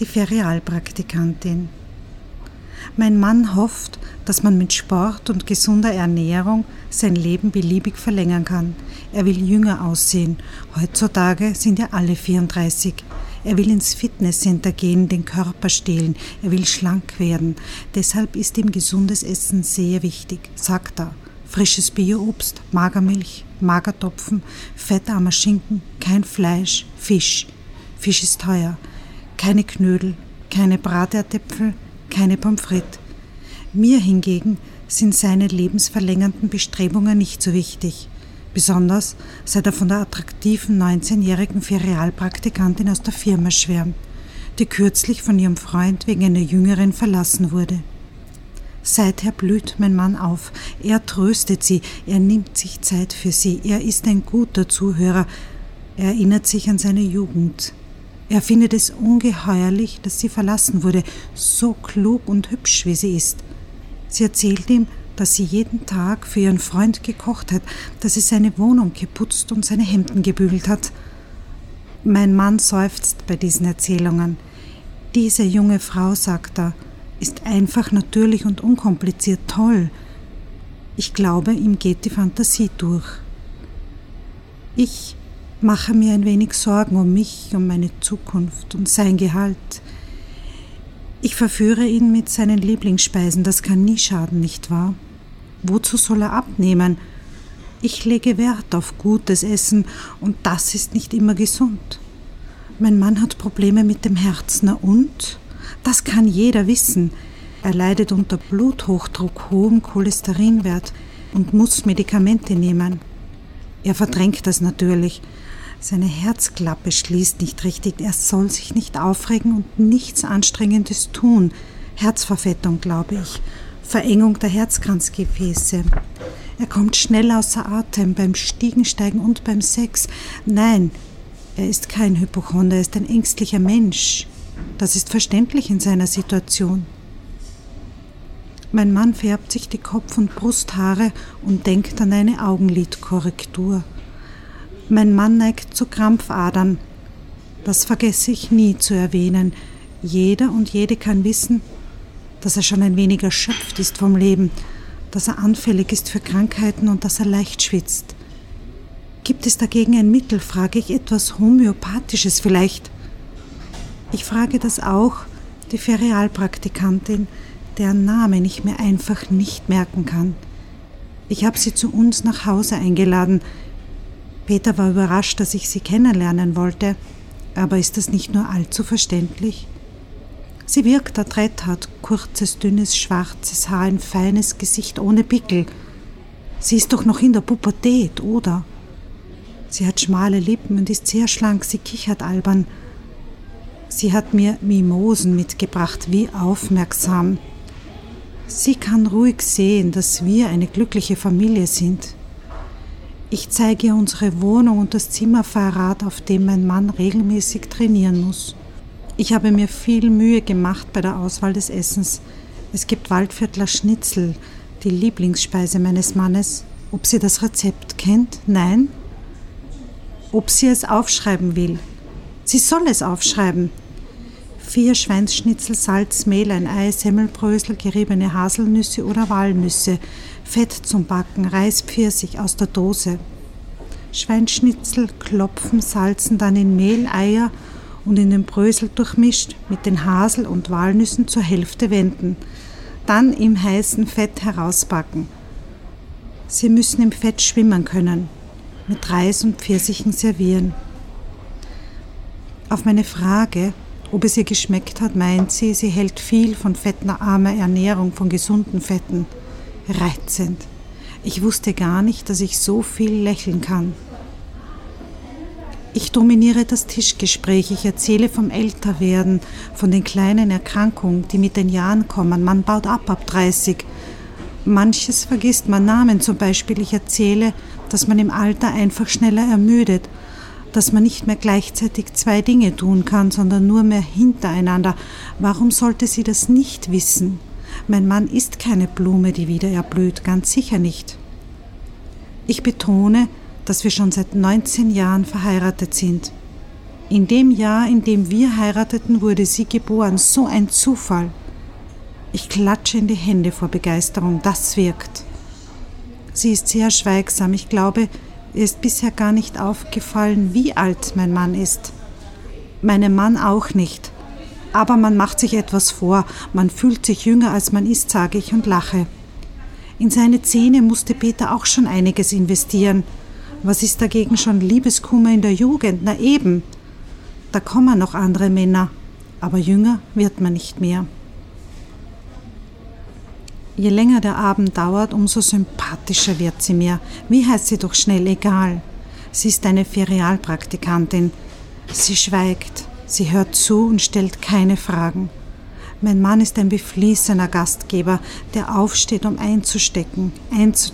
die Ferialpraktikantin. Mein Mann hofft, dass man mit Sport und gesunder Ernährung sein Leben beliebig verlängern kann. Er will jünger aussehen. Heutzutage sind ja alle 34. Er will ins Fitnesscenter gehen, den Körper stehlen. Er will schlank werden. Deshalb ist ihm gesundes Essen sehr wichtig, sagt er. Frisches Bioobst, Magermilch, Magertopfen, fettarmer Schinken, kein Fleisch, Fisch. Fisch ist teuer. Keine Knödel, keine Bratäpfel, keine Pommes frites. Mir hingegen sind seine lebensverlängernden Bestrebungen nicht so wichtig. Besonders seit er von der attraktiven 19-jährigen Ferialpraktikantin aus der Firma schwärmt, die kürzlich von ihrem Freund wegen einer Jüngeren verlassen wurde. Seither blüht mein Mann auf. Er tröstet sie, er nimmt sich Zeit für sie, er ist ein guter Zuhörer, er erinnert sich an seine Jugend. Er findet es ungeheuerlich, dass sie verlassen wurde, so klug und hübsch wie sie ist. Sie erzählt ihm, dass sie jeden Tag für ihren Freund gekocht hat, dass sie seine Wohnung geputzt und seine Hemden gebügelt hat. Mein Mann seufzt bei diesen Erzählungen. Diese junge Frau, sagt er, ist einfach natürlich und unkompliziert toll. Ich glaube, ihm geht die Fantasie durch. Ich mache mir ein wenig Sorgen um mich, um meine Zukunft und sein Gehalt. Ich verführe ihn mit seinen Lieblingsspeisen, das kann nie schaden, nicht wahr? Wozu soll er abnehmen? Ich lege Wert auf gutes Essen und das ist nicht immer gesund. Mein Mann hat Probleme mit dem Herzen, und? Das kann jeder wissen. Er leidet unter Bluthochdruck, hohem Cholesterinwert und muss Medikamente nehmen. Er verdrängt das natürlich. Seine Herzklappe schließt nicht richtig. Er soll sich nicht aufregen und nichts Anstrengendes tun. Herzverfettung, glaube ich. Verengung der Herzkranzgefäße. Er kommt schnell außer Atem beim Stiegensteigen und beim Sex. Nein, er ist kein Hypochonder, er ist ein ängstlicher Mensch. Das ist verständlich in seiner Situation. Mein Mann färbt sich die Kopf- und Brusthaare und denkt an eine Augenlidkorrektur. Mein Mann neigt zu Krampfadern. Das vergesse ich nie zu erwähnen. Jeder und jede kann wissen, dass er schon ein wenig erschöpft ist vom Leben, dass er anfällig ist für Krankheiten und dass er leicht schwitzt. Gibt es dagegen ein Mittel, frage ich etwas Homöopathisches vielleicht? Ich frage das auch die Ferialpraktikantin, deren Namen ich mir einfach nicht merken kann. Ich habe sie zu uns nach Hause eingeladen, Peter war überrascht, dass ich sie kennenlernen wollte, aber ist das nicht nur allzu verständlich? Sie wirkt adrett, hat kurzes, dünnes, schwarzes Haar, ein feines Gesicht ohne Pickel. Sie ist doch noch in der Pubertät, oder? Sie hat schmale Lippen und ist sehr schlank, sie kichert albern. Sie hat mir Mimosen mitgebracht, wie aufmerksam. Sie kann ruhig sehen, dass wir eine glückliche Familie sind. Ich zeige ihr unsere Wohnung und das Zimmerfahrrad, auf dem mein Mann regelmäßig trainieren muss. Ich habe mir viel Mühe gemacht bei der Auswahl des Essens. Es gibt Waldviertler Schnitzel, die Lieblingsspeise meines Mannes. Ob sie das Rezept kennt? Nein. Ob sie es aufschreiben will? Sie soll es aufschreiben. Vier Schweinsschnitzel, Salz, Mehl, ein Ei, Semmelbrösel, geriebene Haselnüsse oder Walnüsse, Fett zum Backen, Reispfirsich aus der Dose. Schweinschnitzel klopfen, salzen dann in Mehl, Eier und in den Brösel durchmischt mit den Hasel- und Walnüssen zur Hälfte wenden. Dann im heißen Fett herausbacken. Sie müssen im Fett schwimmen können. Mit Reis und Pfirsichen servieren. Auf meine Frage, ob es ihr geschmeckt hat, meint sie, sie hält viel von fettarmer Ernährung, von gesunden Fetten reizend. Ich wusste gar nicht, dass ich so viel lächeln kann. Ich dominiere das Tischgespräch, ich erzähle vom Älterwerden, von den kleinen Erkrankungen, die mit den Jahren kommen. Man baut ab ab 30. Manches vergisst man Namen zum Beispiel. Ich erzähle, dass man im Alter einfach schneller ermüdet, dass man nicht mehr gleichzeitig zwei Dinge tun kann, sondern nur mehr hintereinander. Warum sollte sie das nicht wissen? Mein Mann ist keine Blume, die wieder erblüht, ganz sicher nicht. Ich betone, dass wir schon seit 19 Jahren verheiratet sind. In dem Jahr, in dem wir heirateten, wurde sie geboren. So ein Zufall. Ich klatsche in die Hände vor Begeisterung. Das wirkt. Sie ist sehr schweigsam. Ich glaube, ist bisher gar nicht aufgefallen, wie alt mein Mann ist. Meinem Mann auch nicht. Aber man macht sich etwas vor. Man fühlt sich jünger, als man ist, sage ich und lache. In seine Zähne musste Peter auch schon einiges investieren. Was ist dagegen schon Liebeskummer in der Jugend? Na eben. Da kommen noch andere Männer, aber jünger wird man nicht mehr. Je länger der Abend dauert, umso sympathischer wird sie mir. Wie heißt sie doch schnell egal. Sie ist eine Ferialpraktikantin. Sie schweigt, sie hört zu und stellt keine Fragen. Mein Mann ist ein beflissener Gastgeber, der aufsteht, um einzustecken,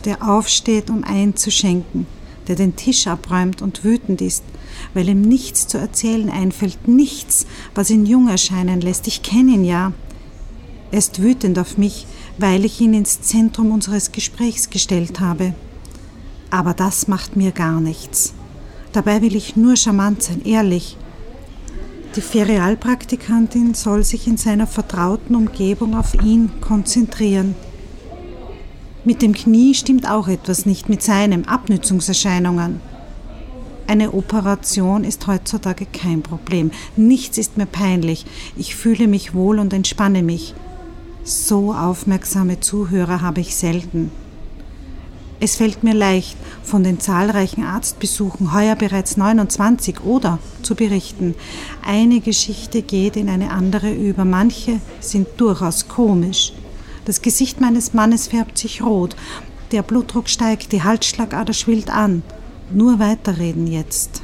der aufsteht, um einzuschenken, der den Tisch abräumt und wütend ist, weil ihm nichts zu erzählen einfällt, nichts, was ihn jung erscheinen lässt. Ich kenne ihn ja. Er ist wütend auf mich, weil ich ihn ins Zentrum unseres Gesprächs gestellt habe. Aber das macht mir gar nichts. Dabei will ich nur charmant sein, ehrlich. Die Ferialpraktikantin soll sich in seiner vertrauten Umgebung auf ihn konzentrieren. Mit dem Knie stimmt auch etwas nicht mit seinem Abnützungserscheinungen. Eine Operation ist heutzutage kein Problem. Nichts ist mir peinlich. Ich fühle mich wohl und entspanne mich. So aufmerksame Zuhörer habe ich selten. Es fällt mir leicht, von den zahlreichen Arztbesuchen, heuer bereits 29 oder, zu berichten. Eine Geschichte geht in eine andere über, manche sind durchaus komisch. Das Gesicht meines Mannes färbt sich rot, der Blutdruck steigt, die Halsschlagader schwillt an. Nur weiterreden jetzt.